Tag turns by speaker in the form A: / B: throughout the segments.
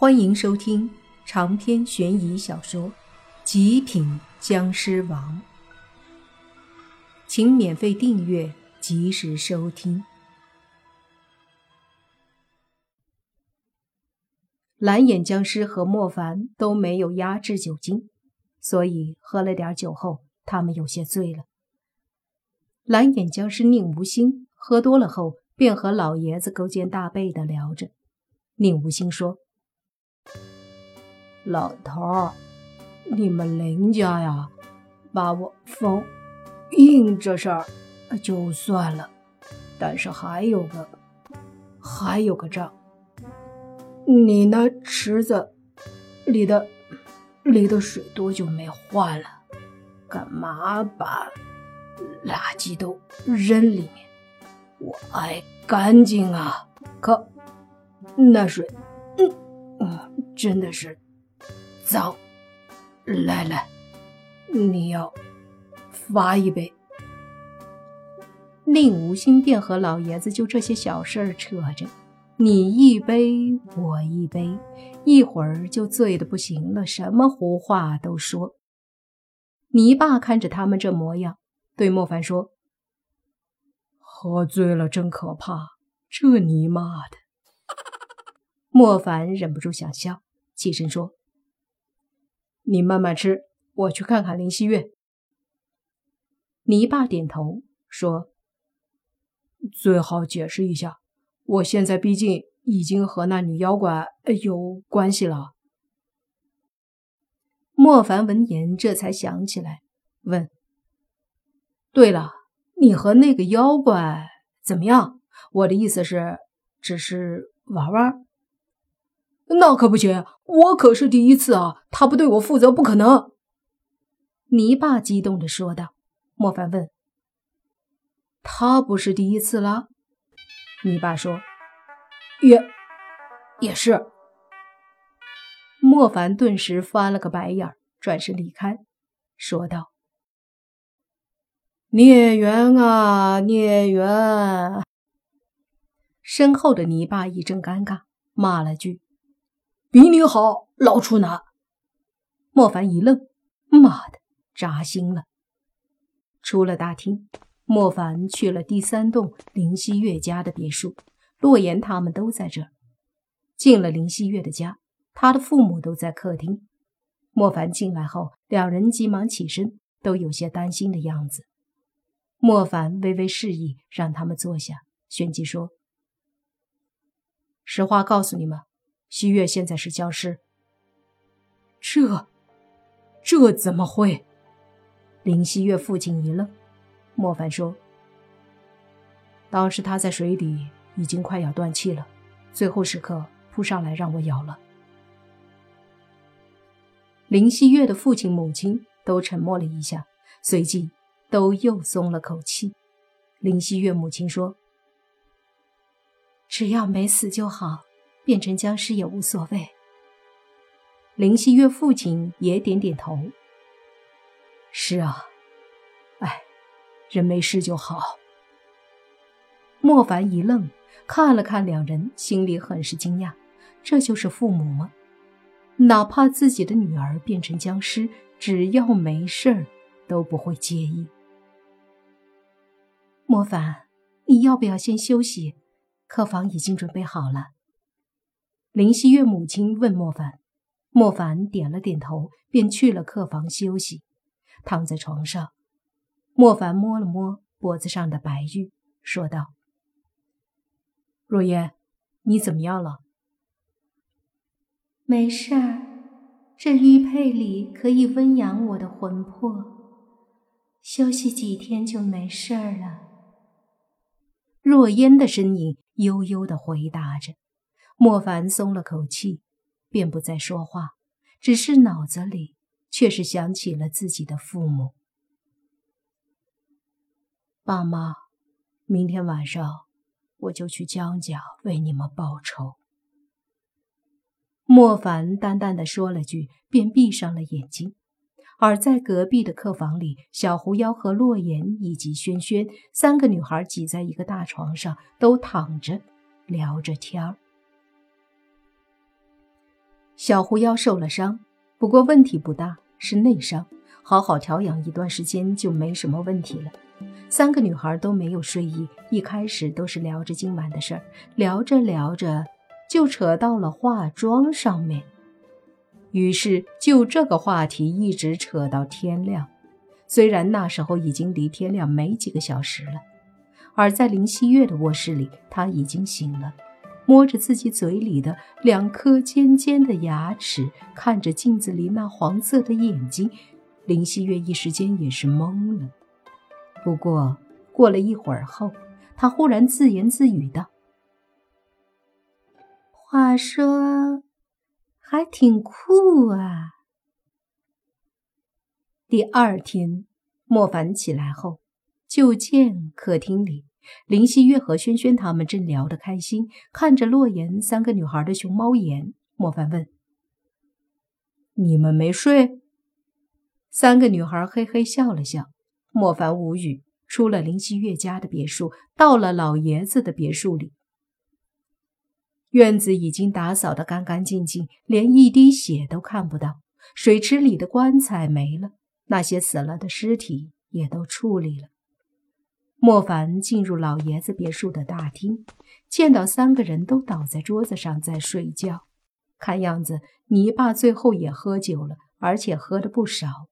A: 欢迎收听长篇悬疑小说《极品僵尸王》，请免费订阅，及时收听。蓝眼僵尸和莫凡都没有压制酒精，所以喝了点酒后，他们有些醉了。蓝眼僵尸宁无心喝多了后，便和老爷子勾肩搭背的聊着。宁无心说。
B: 老头儿，你们林家呀，把我封印这事儿就算了，但是还有个还有个账，你那池子里的里的水多久没换了？干嘛把垃圾都扔里面？我爱干净啊，可那水，嗯，真的是。脏，来来，你要罚一杯。
A: 令无心便和老爷子就这些小事儿扯着，你一杯我一杯，一会儿就醉得不行了，什么胡话都说。泥爸看着他们这模样，对莫凡说：“
B: 喝醉了真可怕，这尼玛的！”
A: 莫凡忍不住想笑，起身说。
B: 你慢慢吃，我去看看林希月。
A: 泥巴点头说：“
B: 最好解释一下，我现在毕竟已经和那女妖怪有关系了。”
A: 莫凡闻言，这才想起来，问：“
B: 对了，你和那个妖怪怎么样？我的意思是，只是玩玩。”那可不行，我可是第一次啊！他不对我负责，不可能。
A: 泥巴激动的说道。莫凡问：“
B: 他不是第一次了？”
A: 泥巴说：“
B: 也也是。”
A: 莫凡顿时翻了个白眼，转身离开，说道：“
B: 孽缘啊，孽缘！”
A: 身后的泥巴一阵尴尬，骂了句。
B: 比你好，老处男。
A: 莫凡一愣，妈的，扎心了。出了大厅，莫凡去了第三栋林希月家的别墅，洛言他们都在这儿。进了林希月的家，他的父母都在客厅。莫凡进来后，两人急忙起身，都有些担心的样子。莫凡微微示意，让他们坐下，旋即说：“
B: 实话告诉你们。”西月现在是僵尸，
A: 这这怎么会？林西月父亲一愣，莫凡说：“当时他在水底已经快要断气了，最后时刻扑上来让我咬了。”林西月的父亲母亲都沉默了一下，随即都又松了口气。林西月母亲说：“
C: 只要没死就好。”变成僵尸也无所谓。
A: 林希月父亲也点点头。
B: 是啊，哎，人没事就好。
A: 莫凡一愣，看了看两人，心里很是惊讶。这就是父母吗？哪怕自己的女儿变成僵尸，只要没事儿，都不会介意。
C: 莫凡，你要不要先休息？客房已经准备好了。
A: 林希月母亲问莫凡，莫凡点了点头，便去了客房休息。躺在床上，莫凡摸了摸脖子上的白玉，说道：“
B: 若烟，你怎么样了？”“
C: 没事儿，这玉佩里可以温养我的魂魄，休息几天就没事儿了。”
A: 若烟的身影悠悠的回答着。莫凡松了口气，便不再说话，只是脑子里却是想起了自己的父母。爸妈，明天晚上我就去江家为你们报仇。莫凡淡淡的说了句，便闭上了眼睛。而在隔壁的客房里，小狐妖和洛言以及轩轩三个女孩挤在一个大床上，都躺着聊着天儿。小狐妖受了伤，不过问题不大，是内伤，好好调养一段时间就没什么问题了。三个女孩都没有睡意，一开始都是聊着今晚的事儿，聊着聊着就扯到了化妆上面，于是就这个话题一直扯到天亮。虽然那时候已经离天亮没几个小时了，而在林希月的卧室里，她已经醒了，摸着自己嘴里的两颗尖尖的牙齿，看着镜子里那黄色的眼睛，林希月一时间也是懵了。不过过了一会儿后，他忽然自言自语道：“
C: 话说，还挺酷啊。”
A: 第二天，莫凡起来后，就见客厅里林希月和轩轩他们正聊得开心，看着洛言三个女孩的熊猫眼。莫凡问：“你们没睡？”三个女孩嘿嘿笑了笑。莫凡无语，出了林希月家的别墅，到了老爷子的别墅里。院子已经打扫得干干净净，连一滴血都看不到。水池里的棺材没了，那些死了的尸体也都处理了。莫凡进入老爷子别墅的大厅，见到三个人都倒在桌子上在睡觉，看样子泥巴最后也喝酒了，而且喝的不少，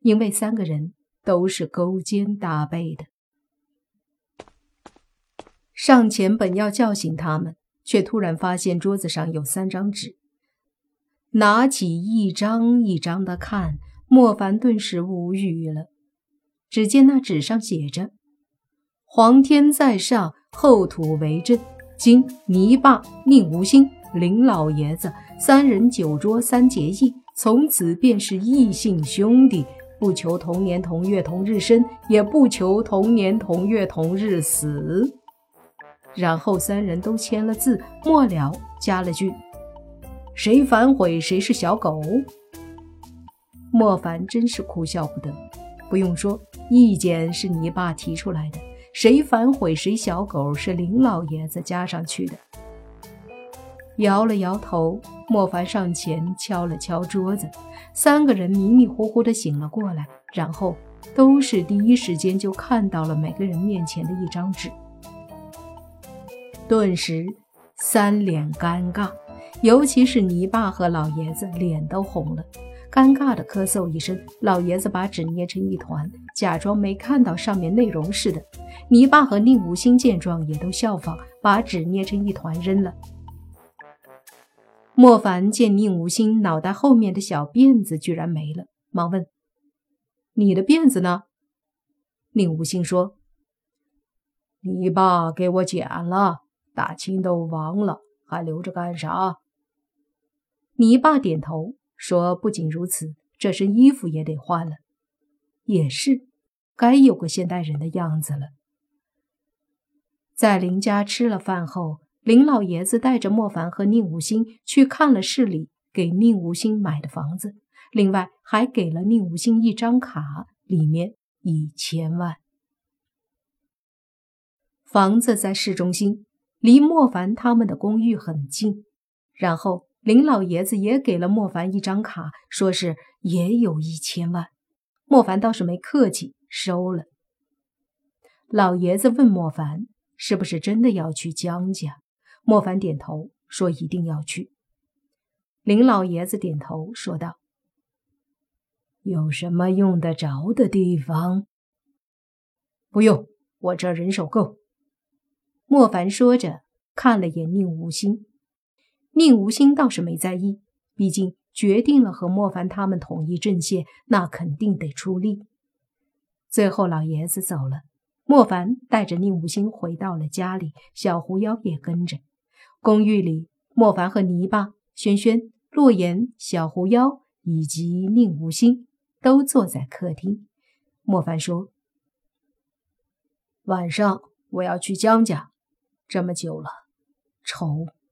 A: 因为三个人。都是勾肩搭背的。上前本要叫醒他们，却突然发现桌子上有三张纸，拿起一张一张的看，莫凡顿时无语了。只见那纸上写着：“皇天在上，后土为证。今泥巴、宁无心、林老爷子三人酒桌三结义，从此便是异姓兄弟。”不求同年同月同日生，也不求同年同月同日死。然后三人都签了字，末了加了句：“谁反悔，谁是小狗。”莫凡真是哭笑不得。不用说，意见是泥爸提出来的，谁反悔谁小狗是林老爷子加上去的。摇了摇头，莫凡上前敲了敲桌子，三个人迷迷糊糊的醒了过来，然后都是第一时间就看到了每个人面前的一张纸，顿时三脸尴尬，尤其是泥巴和老爷子脸都红了，尴尬的咳嗽一声，老爷子把纸捏成一团，假装没看到上面内容似的。泥巴和宁无心见状也都效仿，把纸捏成一团扔了。莫凡见宁无心脑袋后面的小辫子居然没了，忙问：“你的辫子呢？”宁无心说：“
B: 你爸给我剪了，大清都亡了，还留着干啥？”
A: 你爸点头说：“不仅如此，这身衣服也得换了。也是，该有个现代人的样子了。”在林家吃了饭后。林老爷子带着莫凡和宁无心去看了市里给宁无心买的房子，另外还给了宁无心一张卡，里面一千万。房子在市中心，离莫凡他们的公寓很近。然后林老爷子也给了莫凡一张卡，说是也有一千万。莫凡倒是没客气，收了。老爷子问莫凡：“是不是真的要去江家？”莫凡点头说：“一定要去。”林老爷子点头说道：“
B: 有什么用得着的地方？
A: 不用，我这人手够。”莫凡说着，看了眼宁无心。宁无心倒是没在意，毕竟决定了和莫凡他们统一阵线，那肯定得出力。最后，老爷子走了，莫凡带着宁无心回到了家里，小狐妖也跟着。公寓里，莫凡和泥巴、轩轩、洛言、小狐妖以及宁无心都坐在客厅。莫凡说：“
B: 晚上我要去江家，这么久了，仇